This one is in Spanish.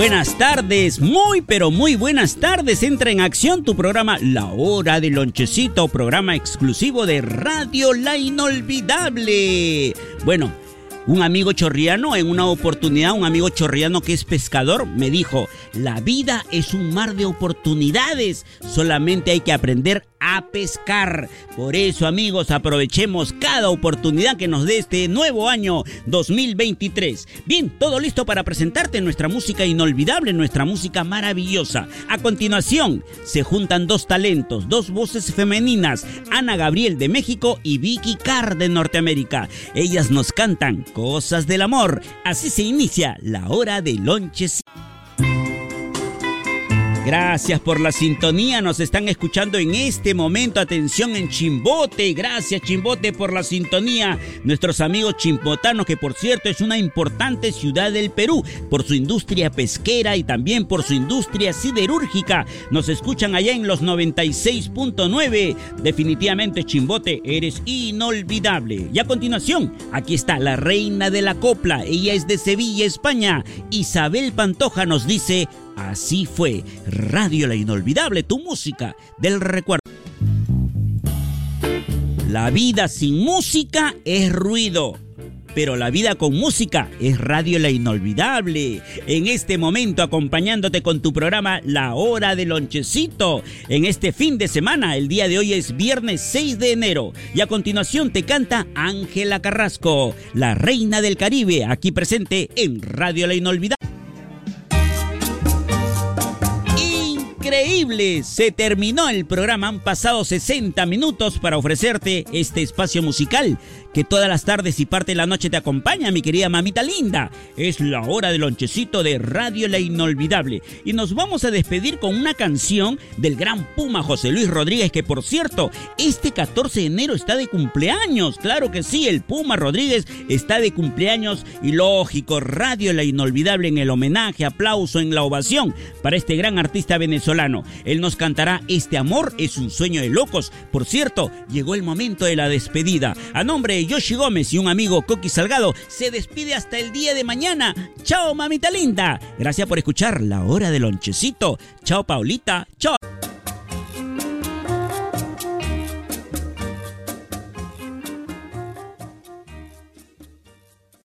Buenas tardes, muy pero muy buenas tardes. Entra en acción tu programa La Hora del Lonchecito, programa exclusivo de Radio La Inolvidable. Bueno, un amigo chorriano, en una oportunidad, un amigo chorriano que es pescador, me dijo, la vida es un mar de oportunidades, solamente hay que aprender a pescar. Por eso, amigos, aprovechemos cada oportunidad que nos dé este nuevo año 2023. Bien, todo listo para presentarte nuestra música inolvidable, nuestra música maravillosa. A continuación, se juntan dos talentos, dos voces femeninas, Ana Gabriel de México y Vicky Carr de Norteamérica. Ellas nos cantan Cosas del Amor. Así se inicia la hora de lonches. Gracias por la sintonía, nos están escuchando en este momento. Atención en Chimbote, gracias Chimbote por la sintonía. Nuestros amigos chimbotanos, que por cierto es una importante ciudad del Perú, por su industria pesquera y también por su industria siderúrgica. Nos escuchan allá en los 96.9. Definitivamente Chimbote, eres inolvidable. Y a continuación, aquí está la reina de la copla. Ella es de Sevilla, España. Isabel Pantoja nos dice... Así fue, Radio La Inolvidable, tu música del recuerdo. La vida sin música es ruido. Pero la vida con música es Radio La Inolvidable. En este momento acompañándote con tu programa La Hora del Lonchecito. En este fin de semana, el día de hoy es viernes 6 de enero. Y a continuación te canta Ángela Carrasco, la reina del Caribe, aquí presente en Radio La Inolvidable. Increíble. Se terminó el programa. Han pasado 60 minutos para ofrecerte este espacio musical que todas las tardes y parte de la noche te acompaña, mi querida mamita linda. Es la hora del lonchecito de Radio La Inolvidable. Y nos vamos a despedir con una canción del gran Puma José Luis Rodríguez, que por cierto, este 14 de enero está de cumpleaños. Claro que sí, el Puma Rodríguez está de cumpleaños y lógico, Radio La Inolvidable en el homenaje, aplauso, en la ovación para este gran artista venezolano. Él nos cantará Este amor es un sueño de locos. Por cierto, llegó el momento de la despedida. A nombre Yoshi Gómez y un amigo Coqui Salgado se despide hasta el día de mañana. Chao, mamita linda. Gracias por escuchar la hora del lonchecito. Chao, Paulita. Chao.